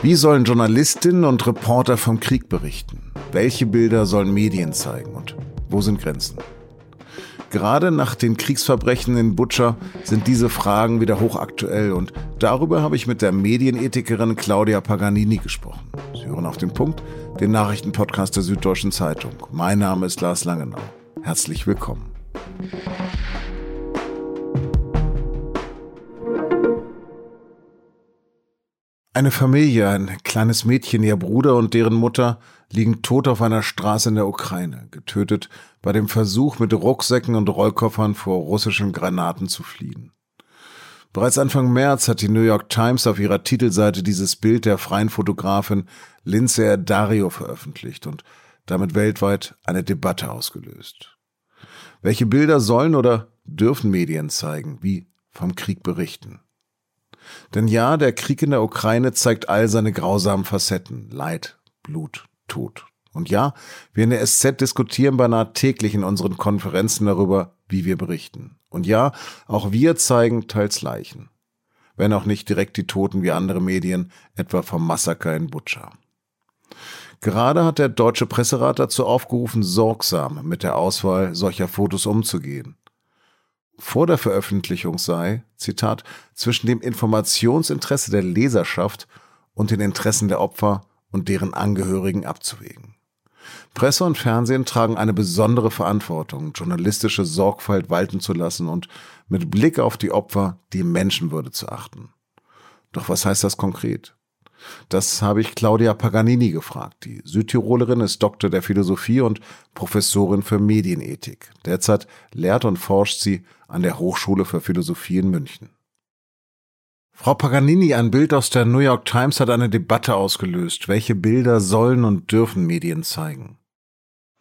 Wie sollen Journalistinnen und Reporter vom Krieg berichten? Welche Bilder sollen Medien zeigen und wo sind Grenzen? Gerade nach den Kriegsverbrechen in Butcher sind diese Fragen wieder hochaktuell und darüber habe ich mit der Medienethikerin Claudia Paganini gesprochen. Sie hören auf den Punkt, den Nachrichtenpodcast der Süddeutschen Zeitung. Mein Name ist Lars Langenau. Herzlich willkommen. Eine Familie, ein kleines Mädchen, ihr Bruder und deren Mutter liegen tot auf einer Straße in der Ukraine, getötet bei dem Versuch, mit Rucksäcken und Rollkoffern vor russischen Granaten zu fliehen. Bereits Anfang März hat die New York Times auf ihrer Titelseite dieses Bild der freien Fotografin Lindsay Dario veröffentlicht und damit weltweit eine Debatte ausgelöst. Welche Bilder sollen oder dürfen Medien zeigen, wie vom Krieg berichten? Denn ja, der Krieg in der Ukraine zeigt all seine grausamen Facetten. Leid, Blut, Tod. Und ja, wir in der SZ diskutieren beinahe täglich in unseren Konferenzen darüber, wie wir berichten. Und ja, auch wir zeigen teils Leichen. Wenn auch nicht direkt die Toten wie andere Medien, etwa vom Massaker in Butscha. Gerade hat der Deutsche Presserat dazu aufgerufen, sorgsam mit der Auswahl solcher Fotos umzugehen vor der Veröffentlichung sei, Zitat, zwischen dem Informationsinteresse der Leserschaft und den Interessen der Opfer und deren Angehörigen abzuwägen. Presse und Fernsehen tragen eine besondere Verantwortung, journalistische Sorgfalt walten zu lassen und mit Blick auf die Opfer die Menschenwürde zu achten. Doch was heißt das konkret? Das habe ich Claudia Paganini gefragt. Die Südtirolerin ist Doktor der Philosophie und Professorin für Medienethik. Derzeit lehrt und forscht sie an der Hochschule für Philosophie in München. Frau Paganini, ein Bild aus der New York Times hat eine Debatte ausgelöst. Welche Bilder sollen und dürfen Medien zeigen?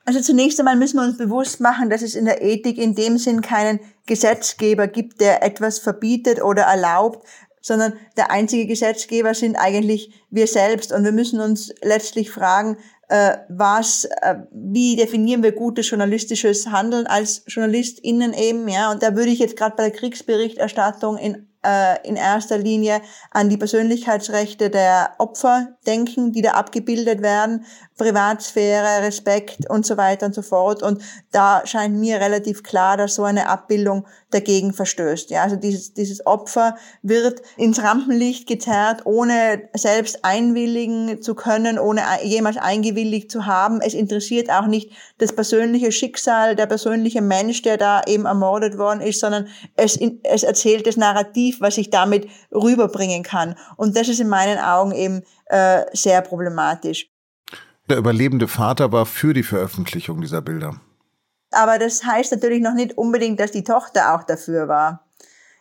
Also zunächst einmal müssen wir uns bewusst machen, dass es in der Ethik in dem Sinn keinen Gesetzgeber gibt, der etwas verbietet oder erlaubt, sondern der einzige Gesetzgeber sind eigentlich wir selbst. Und wir müssen uns letztlich fragen, äh, was, äh, wie definieren wir gutes journalistisches Handeln als JournalistInnen eben, ja. Und da würde ich jetzt gerade bei der Kriegsberichterstattung in äh, in erster Linie an die Persönlichkeitsrechte der Opfer denken, die da abgebildet werden, Privatsphäre, Respekt und so weiter und so fort. Und da scheint mir relativ klar, dass so eine Abbildung dagegen verstößt. Ja, also dieses, dieses Opfer wird ins Rampenlicht gezerrt, ohne selbst einwilligen zu können, ohne jemals eingewilligt zu haben. Es interessiert auch nicht das persönliche Schicksal, der persönliche Mensch, der da eben ermordet worden ist, sondern es, es erzählt das Narrativ, was ich damit rüberbringen kann. Und das ist in meinen Augen eben äh, sehr problematisch. Der überlebende Vater war für die Veröffentlichung dieser Bilder. Aber das heißt natürlich noch nicht unbedingt, dass die Tochter auch dafür war.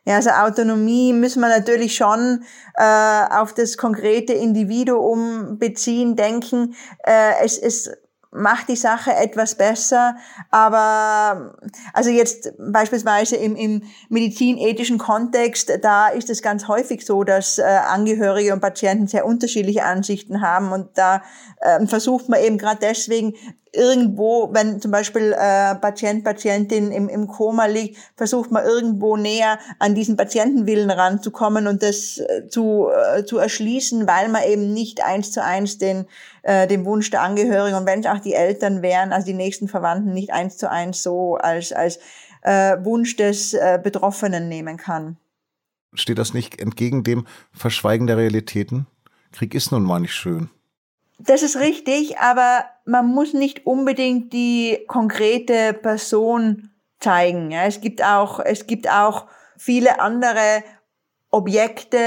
Ja, also Autonomie müssen wir natürlich schon äh, auf das konkrete Individuum beziehen, denken. Äh, es, es macht die Sache etwas besser. Aber also jetzt beispielsweise im, im medizinethischen Kontext, da ist es ganz häufig so, dass äh, Angehörige und Patienten sehr unterschiedliche Ansichten haben. Und da äh, versucht man eben gerade deswegen irgendwo, wenn zum Beispiel äh, Patient, Patientin im, im Koma liegt, versucht man irgendwo näher an diesen Patientenwillen ranzukommen und das äh, zu, äh, zu erschließen, weil man eben nicht eins zu eins den, äh, den Wunsch der Angehörigen und wenn es auch die Eltern wären, also die nächsten Verwandten, nicht eins zu eins so als, als äh, Wunsch des äh, Betroffenen nehmen kann. Steht das nicht entgegen dem Verschweigen der Realitäten? Krieg ist nun mal nicht schön. Das ist richtig, aber man muss nicht unbedingt die konkrete Person zeigen. Ja, es gibt auch, es gibt auch viele andere Objekte,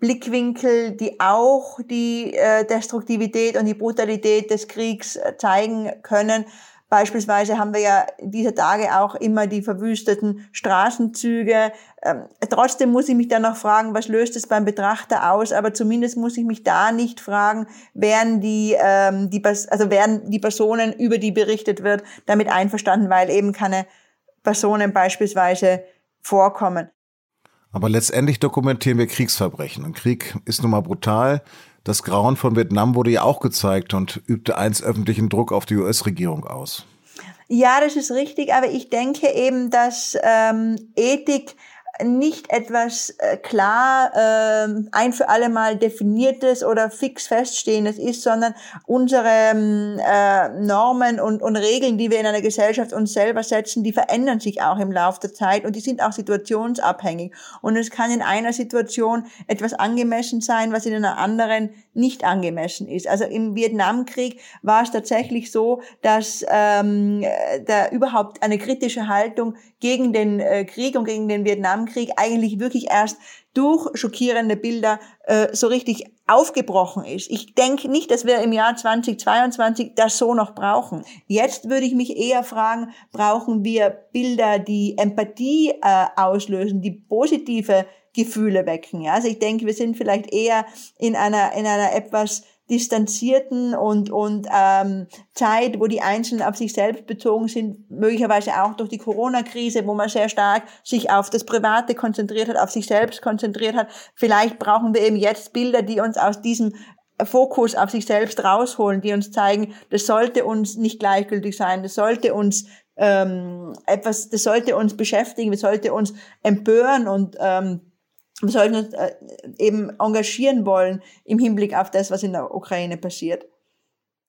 Blickwinkel, die auch die äh, Destruktivität und die Brutalität des Kriegs äh, zeigen können. Beispielsweise haben wir ja dieser Tage auch immer die verwüsteten Straßenzüge. Ähm, trotzdem muss ich mich dann noch fragen, was löst es beim Betrachter aus? Aber zumindest muss ich mich da nicht fragen, werden die, ähm, die, also werden die Personen, über die berichtet wird, damit einverstanden, weil eben keine Personen beispielsweise vorkommen. Aber letztendlich dokumentieren wir Kriegsverbrechen. Und Krieg ist nun mal brutal. Das Grauen von Vietnam wurde ja auch gezeigt und übte einst öffentlichen Druck auf die US-Regierung aus. Ja, das ist richtig, aber ich denke eben, dass ähm, Ethik nicht etwas äh, klar äh, ein für alle Mal definiertes oder fix feststehendes ist, sondern unsere ähm, äh, Normen und, und Regeln, die wir in einer Gesellschaft uns selber setzen, die verändern sich auch im Laufe der Zeit und die sind auch situationsabhängig. Und es kann in einer Situation etwas angemessen sein, was in einer anderen nicht angemessen ist. Also im Vietnamkrieg war es tatsächlich so, dass ähm, da überhaupt eine kritische Haltung gegen den äh, Krieg und gegen den Vietnamkrieg eigentlich wirklich erst durch schockierende Bilder äh, so richtig aufgebrochen ist. Ich denke nicht, dass wir im Jahr 2022 das so noch brauchen. Jetzt würde ich mich eher fragen, brauchen wir Bilder, die Empathie äh, auslösen, die positive Gefühle wecken. Ja? Also ich denke, wir sind vielleicht eher in einer, in einer etwas distanzierten und, und ähm, Zeit, wo die Einzelnen auf sich selbst bezogen sind, möglicherweise auch durch die Corona-Krise, wo man sehr stark sich auf das Private konzentriert hat, auf sich selbst konzentriert hat. Vielleicht brauchen wir eben jetzt Bilder, die uns aus diesem Fokus auf sich selbst rausholen, die uns zeigen, das sollte uns nicht gleichgültig sein, das sollte uns ähm, etwas, das sollte uns beschäftigen, das sollte uns empören und ähm, wir sollten uns äh, eben engagieren wollen im Hinblick auf das, was in der Ukraine passiert.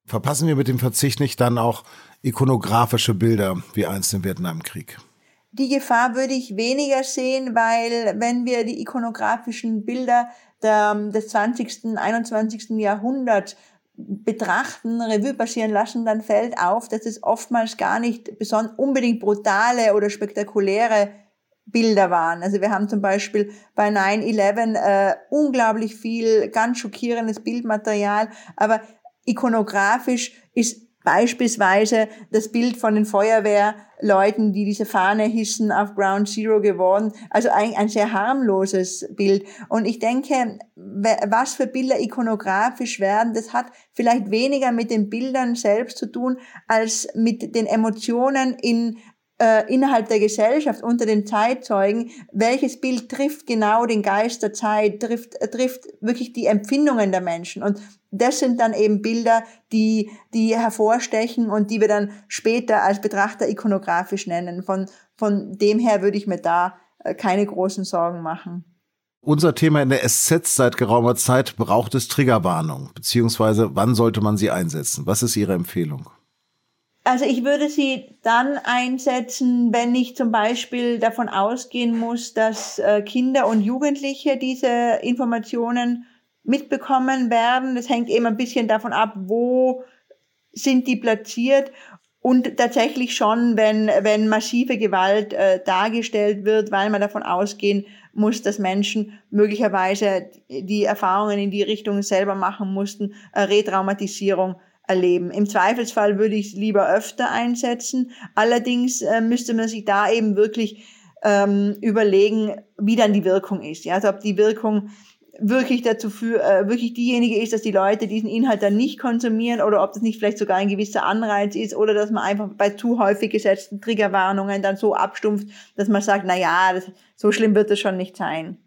Verpassen wir mit dem Verzicht nicht dann auch ikonografische Bilder wie einst im Vietnamkrieg? Die Gefahr würde ich weniger sehen, weil wenn wir die ikonografischen Bilder der, des 20., 21. Jahrhunderts betrachten, Revue passieren lassen, dann fällt auf, dass es oftmals gar nicht besonders unbedingt brutale oder spektakuläre Bilder waren. Also wir haben zum Beispiel bei 9-11 äh, unglaublich viel ganz schockierendes Bildmaterial, aber ikonografisch ist beispielsweise das Bild von den Feuerwehrleuten, die diese Fahne hissen, auf Ground Zero geworden. Also ein, ein sehr harmloses Bild. Und ich denke, was für Bilder ikonografisch werden, das hat vielleicht weniger mit den Bildern selbst zu tun, als mit den Emotionen in äh, innerhalb der Gesellschaft unter den Zeitzeugen, welches Bild trifft genau den Geist der Zeit, trifft, äh, trifft wirklich die Empfindungen der Menschen. Und das sind dann eben Bilder, die, die hervorstechen und die wir dann später als Betrachter ikonografisch nennen. Von, von dem her würde ich mir da äh, keine großen Sorgen machen. Unser Thema in der SZ seit geraumer Zeit braucht es Triggerwarnung, beziehungsweise wann sollte man sie einsetzen? Was ist Ihre Empfehlung? Also ich würde sie dann einsetzen, wenn ich zum Beispiel davon ausgehen muss, dass äh, Kinder und Jugendliche diese Informationen mitbekommen werden. Das hängt eben ein bisschen davon ab, wo sind die platziert und tatsächlich schon, wenn, wenn massive Gewalt äh, dargestellt wird, weil man davon ausgehen muss, dass Menschen möglicherweise die Erfahrungen in die Richtung selber machen mussten, äh, Retraumatisierung erleben. Im Zweifelsfall würde ich es lieber öfter einsetzen. Allerdings äh, müsste man sich da eben wirklich ähm, überlegen, wie dann die Wirkung ist. Ja, also ob die Wirkung wirklich dazu für, äh, wirklich diejenige ist, dass die Leute diesen Inhalt dann nicht konsumieren oder ob das nicht vielleicht sogar ein gewisser Anreiz ist oder dass man einfach bei zu häufig gesetzten Triggerwarnungen dann so abstumpft, dass man sagt, na ja, das, so schlimm wird es schon nicht sein.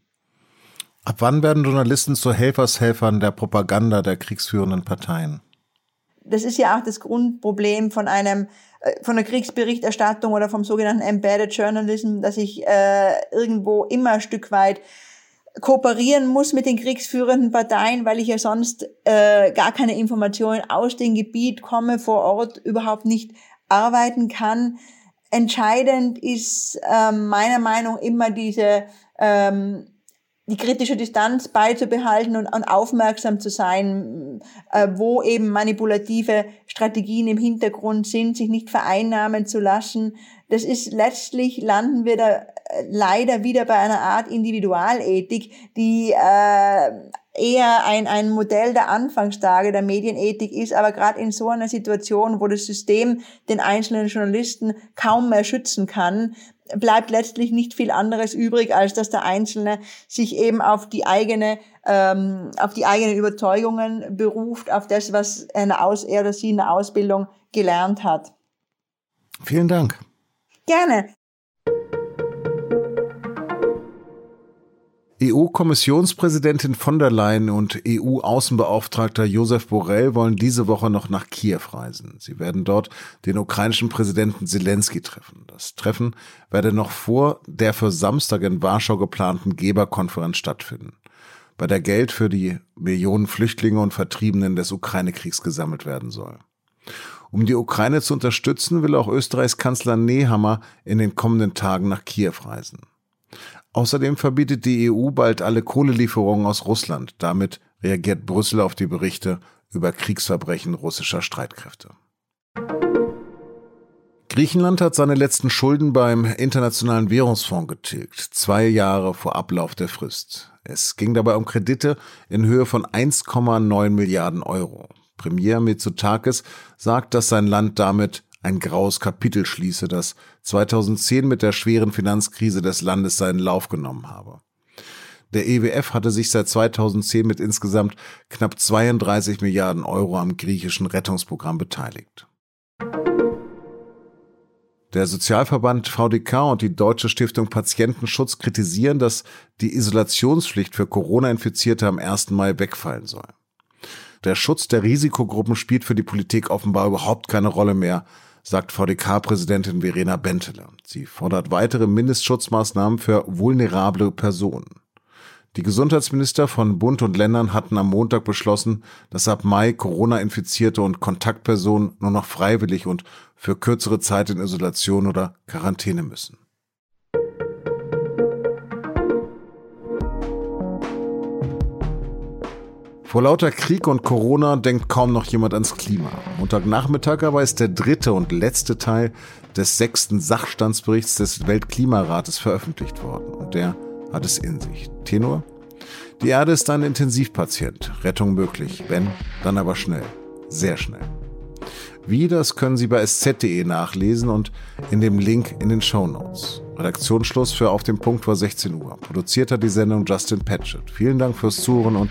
Ab wann werden Journalisten zu Helfershelfern der Propaganda der kriegsführenden Parteien? Das ist ja auch das Grundproblem von einem äh, von der Kriegsberichterstattung oder vom sogenannten Embedded Journalism, dass ich äh, irgendwo immer ein Stück weit kooperieren muss mit den kriegsführenden Parteien, weil ich ja sonst äh, gar keine Informationen aus dem Gebiet komme, vor Ort überhaupt nicht arbeiten kann. Entscheidend ist äh, meiner Meinung immer diese ähm, die kritische Distanz beizubehalten und, und aufmerksam zu sein, äh, wo eben manipulative Strategien im Hintergrund sind, sich nicht vereinnahmen zu lassen. Das ist letztlich landen wir da äh, leider wieder bei einer Art Individualethik, die äh, eher ein, ein Modell der Anfangstage der Medienethik ist, aber gerade in so einer Situation, wo das System den einzelnen Journalisten kaum mehr schützen kann, bleibt letztlich nicht viel anderes übrig, als dass der Einzelne sich eben auf die eigene, ähm, auf die eigenen Überzeugungen beruft, auf das, was eine Aus er oder sie in der Ausbildung gelernt hat. Vielen Dank. Gerne. EU-Kommissionspräsidentin von der Leyen und EU-Außenbeauftragter Josef Borrell wollen diese Woche noch nach Kiew reisen. Sie werden dort den ukrainischen Präsidenten Zelensky treffen. Das Treffen werde noch vor der für Samstag in Warschau geplanten Geberkonferenz stattfinden, bei der Geld für die Millionen Flüchtlinge und Vertriebenen des Ukraine-Kriegs gesammelt werden soll. Um die Ukraine zu unterstützen, will auch Österreichs Kanzler Nehammer in den kommenden Tagen nach Kiew reisen. Außerdem verbietet die EU bald alle Kohlelieferungen aus Russland. Damit reagiert Brüssel auf die Berichte über Kriegsverbrechen russischer Streitkräfte. Griechenland hat seine letzten Schulden beim Internationalen Währungsfonds getilgt, zwei Jahre vor Ablauf der Frist. Es ging dabei um Kredite in Höhe von 1,9 Milliarden Euro. Premier Mitsotakis sagt, dass sein Land damit ein graues Kapitel schließe, das 2010 mit der schweren Finanzkrise des Landes seinen Lauf genommen habe. Der EWF hatte sich seit 2010 mit insgesamt knapp 32 Milliarden Euro am griechischen Rettungsprogramm beteiligt. Der Sozialverband VDK und die Deutsche Stiftung Patientenschutz kritisieren, dass die Isolationspflicht für Corona-Infizierte am 1. Mai wegfallen soll. Der Schutz der Risikogruppen spielt für die Politik offenbar überhaupt keine Rolle mehr, sagt VDK-Präsidentin Verena Benteler. Sie fordert weitere Mindestschutzmaßnahmen für vulnerable Personen. Die Gesundheitsminister von Bund und Ländern hatten am Montag beschlossen, dass ab Mai Corona-Infizierte und Kontaktpersonen nur noch freiwillig und für kürzere Zeit in Isolation oder Quarantäne müssen. Vor lauter Krieg und Corona denkt kaum noch jemand ans Klima. Montagnachmittag aber ist der dritte und letzte Teil des sechsten Sachstandsberichts des Weltklimarates veröffentlicht worden. Und der hat es in sich. Tenor? Die Erde ist ein Intensivpatient. Rettung möglich. Wenn, dann aber schnell. Sehr schnell. Wie, das können Sie bei sz.de nachlesen und in dem Link in den Show Notes. Redaktionsschluss für Auf dem Punkt war 16 Uhr. Produziert hat die Sendung Justin Patchett. Vielen Dank fürs Zuhören und